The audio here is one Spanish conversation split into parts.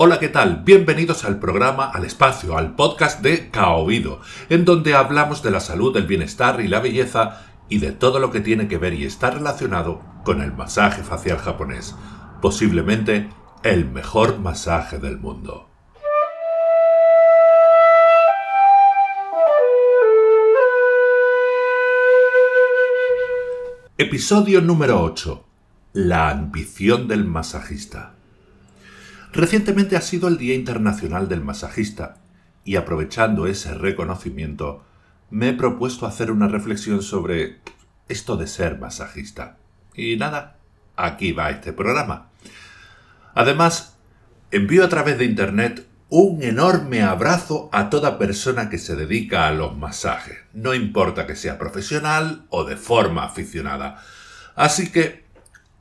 Hola, ¿qué tal? Bienvenidos al programa, al espacio, al podcast de Kaobido, en donde hablamos de la salud, el bienestar y la belleza y de todo lo que tiene que ver y está relacionado con el masaje facial japonés, posiblemente el mejor masaje del mundo. Episodio número 8. La ambición del masajista. Recientemente ha sido el Día Internacional del Masajista y aprovechando ese reconocimiento me he propuesto hacer una reflexión sobre esto de ser masajista. Y nada, aquí va este programa. Además, envío a través de Internet un enorme abrazo a toda persona que se dedica a los masajes, no importa que sea profesional o de forma aficionada. Así que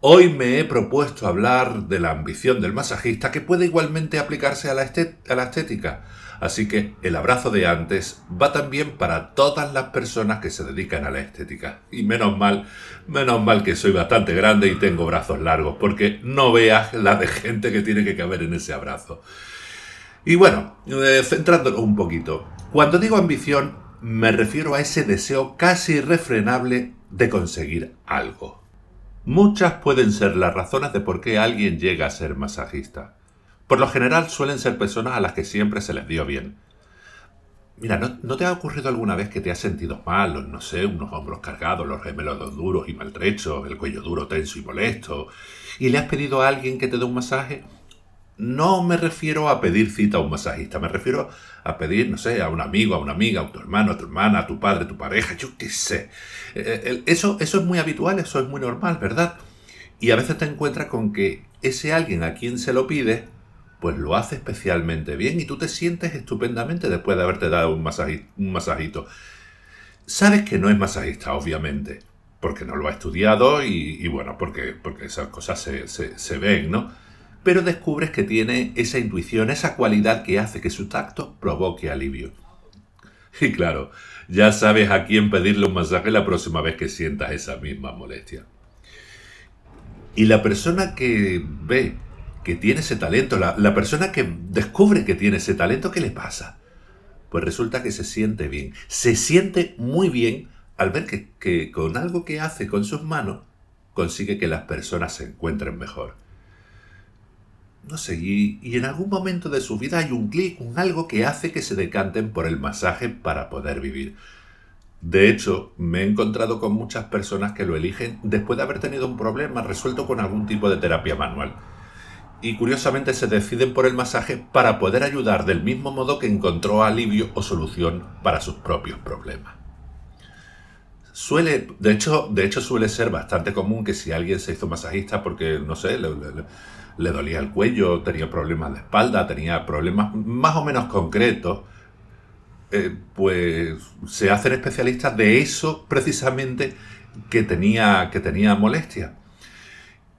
Hoy me he propuesto hablar de la ambición del masajista que puede igualmente aplicarse a la, estética. Así que el abrazo de antes va también para todas las personas que se dedican a la estética. Y menos mal, menos mal que soy bastante grande y tengo brazos largos, porque no veas la de gente que tiene que caber en ese abrazo. Y bueno, eh, un poquito. Cuando digo ambición, me refiero a ese deseo casi irrefrenable de conseguir algo. Muchas pueden ser las razones de por qué alguien llega a ser masajista. Por lo general suelen ser personas a las que siempre se les dio bien. Mira, ¿no, te ha ocurrido alguna vez que te has sentido mal, no sé, unos hombros cargados, los gemelos duros y maltrechos, el cuello duro, tenso y molesto, y le has pedido a alguien que te dé un masaje? No me refiero a pedir cita a un masajista, me refiero a pedir, no sé, a un amigo, a una amiga, a tu hermano, a tu hermana, a tu padre, a tu pareja, yo qué sé. Eh, eh, eso, eso es muy habitual, eso es muy normal, ¿verdad? Y a veces te encuentras con que ese alguien a quien se lo pide, pues lo hace especialmente bien y tú te sientes estupendamente después de haberte dado un, masajito. Sabes que no es masajista, obviamente, porque no lo ha estudiado y, bueno, porque, porque esas cosas se, se ven, ¿no? Pero descubres que tiene esa intuición, esa cualidad que hace que su tacto provoque alivio. Y claro, ya sabes a quién pedirle un masaje la próxima vez que sientas esa misma molestia. Y la persona que ve que tiene ese talento, la, persona que descubre que tiene ese talento, ¿qué le pasa? Pues resulta que se siente bien. Se siente muy bien al ver que, que con algo que hace con sus manos consigue que las personas se encuentren mejor no sé, y, en algún momento de su vida hay un clic, un algo que hace que se decanten por el masaje para poder vivir. De hecho, me he encontrado con muchas personas que lo eligen después de haber tenido un problema resuelto con algún tipo de terapia manual. Y curiosamente se deciden por el masaje para poder ayudar del mismo modo que encontró alivio o solución para sus propios problemas. Suele, de hecho, de hecho suele ser bastante común que si alguien se hizo masajista porque, no sé, le dolía el cuello, tenía problemas de espalda, tenía problemas más o menos concretos, eh, pues se hacen especialistas de eso precisamente que tenía, que tenía molestia.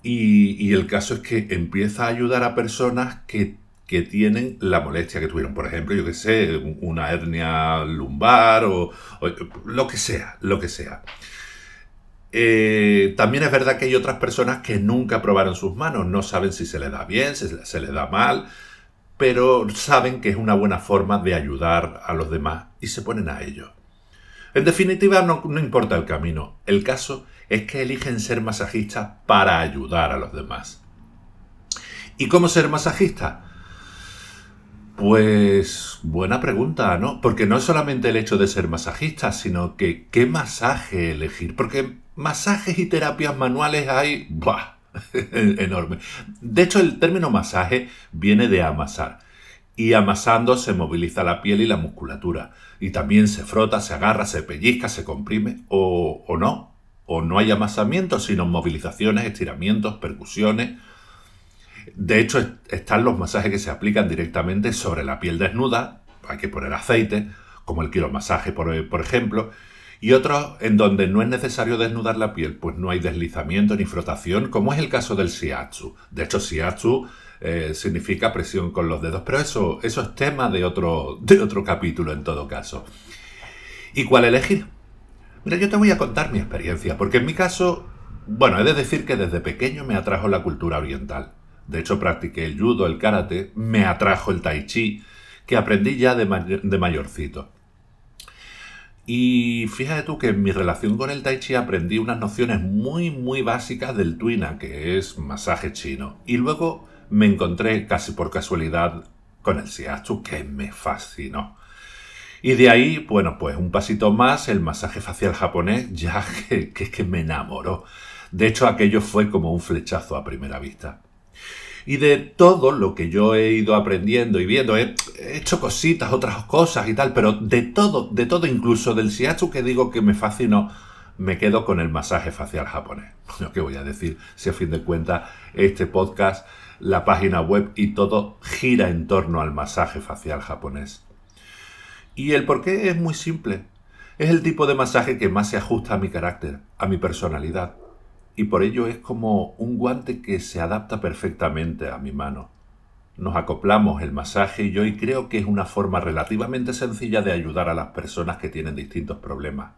Y, el caso es que empieza a ayudar a personas que, que tienen la molestia que tuvieron. Por ejemplo, yo que sé, una hernia lumbar o, o lo que sea, lo que sea. Eh, también es verdad que hay otras personas que nunca probaron sus manos, no saben si se les da bien, si se les da mal, pero saben que es una buena forma de ayudar a los demás y se ponen a ello. En definitiva, no, no importa el camino, el caso es que eligen ser masajistas para ayudar a los demás. ¿Y cómo ser masajista? Pues buena pregunta, ¿no? Porque no es solamente el hecho de ser masajista, sino que qué masaje elegir. Porque masajes y terapias manuales hay, ¡buah! enorme. De hecho, el término masaje viene de amasar. Y amasando se moviliza la piel y la musculatura. Y también se frota, se agarra, se pellizca, se comprime. O, o no. O no hay amasamiento, sino movilizaciones, estiramientos, percusiones. De hecho, están los masajes que se aplican directamente sobre la piel desnuda. Hay que poner aceite, como el quiromasaje, por, por ejemplo y otros en donde no es necesario desnudar la piel, pues no hay deslizamiento ni frotación, como es el caso del shiatsu. De hecho, shiatsu eh, significa presión con los dedos, pero eso, eso es tema de otro, de otro capítulo en todo caso. ¿Y cuál elegir? Mira, yo te voy a contar mi experiencia, porque en mi caso, bueno, he de decir que desde pequeño me atrajo la cultura oriental. De hecho, practiqué el judo, el karate, me atrajo el tai chi, que aprendí ya de, de mayorcito. Y fíjate tú que en mi relación con el Tai Chi aprendí unas nociones muy, muy básicas del Tuina, que es masaje chino. Y luego me encontré casi por casualidad con el Shiatsu, que me fascinó. Y de ahí, bueno, pues un pasito más, el masaje facial japonés, ya que, que, que me enamoró. De hecho, aquello fue como un flechazo a primera vista. Y de todo lo que yo he ido aprendiendo y viendo, he, hecho cositas, otras cosas y tal, pero de todo, de todo, incluso del shiatsu que digo que me fascinó, me quedo con el masaje facial japonés. Bueno, ¿qué voy a decir? Si a fin de cuentas este podcast, la página web y todo gira en torno al masaje facial japonés. Y el por qué es muy simple. Es el tipo de masaje que más se ajusta a mi carácter, a mi personalidad y por ello es como un guante que se adapta perfectamente a mi mano. Nos acoplamos el masaje y yo y creo que es una forma relativamente sencilla de ayudar a las personas que tienen distintos problemas.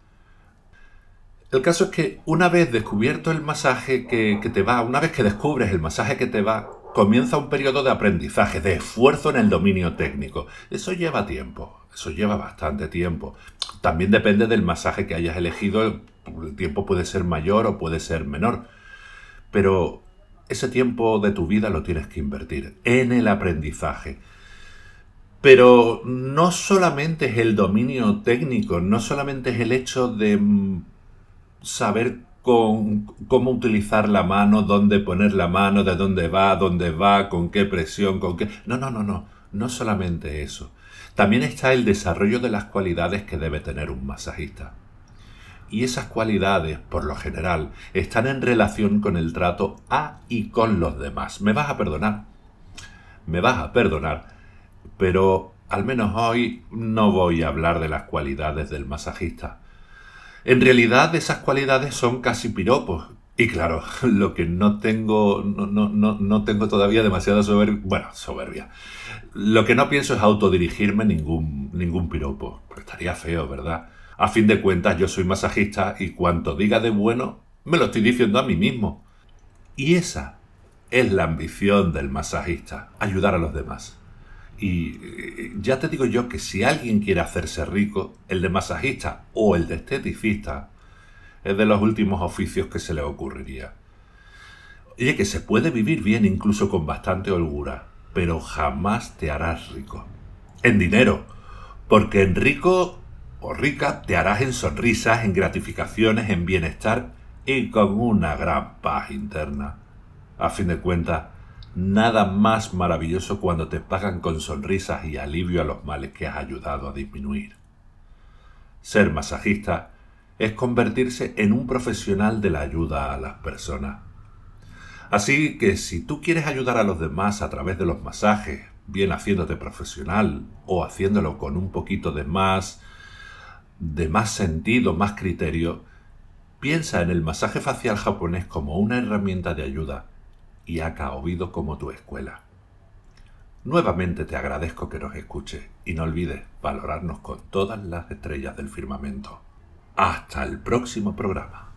El caso es que una vez descubierto el masaje que, que, te va, una vez que descubres el masaje que te va, comienza un periodo de aprendizaje, de esfuerzo en el dominio técnico. Eso lleva tiempo, eso lleva bastante tiempo. También depende del masaje que hayas elegido, el tiempo puede ser mayor o puede ser menor, pero ese tiempo de tu vida lo tienes que invertir en el aprendizaje. Pero no solamente es el dominio técnico, no solamente es el hecho de mm, cómo utilizar la mano, dónde poner la mano, de dónde va, dónde va, con qué presión, con qué... No, no, no, no, no solamente eso. También está el desarrollo de las cualidades que debe tener un masajista y esas cualidades, por lo general, están en relación con el trato a y con los demás. Me vas a perdonar, me vas a perdonar, pero al menos hoy no voy a hablar de las cualidades del masajista. En realidad esas cualidades son casi piropos. Y claro, lo que no tengo, no, no, no tengo todavía demasiada soberbia, bueno, soberbia. Lo que no pienso es autodirigirme ningún, ningún piropo. Pues estaría feo, ¿verdad? A fin de cuentas, yo soy masajista y cuanto diga de bueno, me lo estoy diciendo a mí mismo. Y esa es la ambición del masajista, ayudar a los demás. Y ya te digo yo que si alguien quiere hacerse rico, el de masajista o el de esteticista es de los últimos oficios que se le ocurriría. Oye, que se puede vivir bien incluso con bastante holgura, pero jamás te harás rico. En dinero, porque en rico o rica te harás en sonrisas, en gratificaciones, en bienestar y con una gran paz interna. A fin de cuentas, nada más maravilloso cuando te pagan con sonrisas y alivio a los males que has ayudado a disminuir. Ser masajista es convertirse en un profesional de la ayuda a las personas. Así que si tú quieres ayudar a los demás a través de los masajes, bien haciéndote profesional o haciéndolo con un poquito de más de más sentido, más criterio, piensa en el masaje facial japonés como una herramienta de ayuda y Aka Oído como tu escuela. Nuevamente te agradezco que nos escuches y no olvides valorarnos con todas las estrellas del firmamento. Hasta el próximo programa.